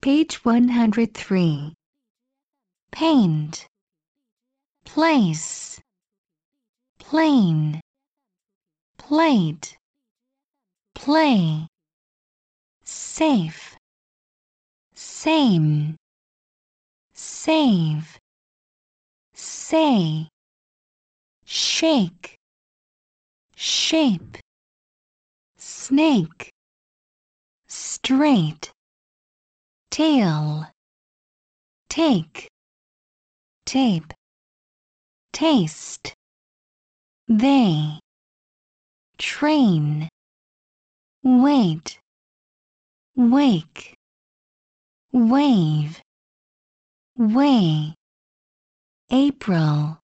Page 103. Paint. Place. Plane. Plate. Play. Safe. Same. Save. Say. Shake. Shape. Snake. Straight. Tail. Take. Tape. Taste. They. Train. Wait. Wake. Wave. Way. April.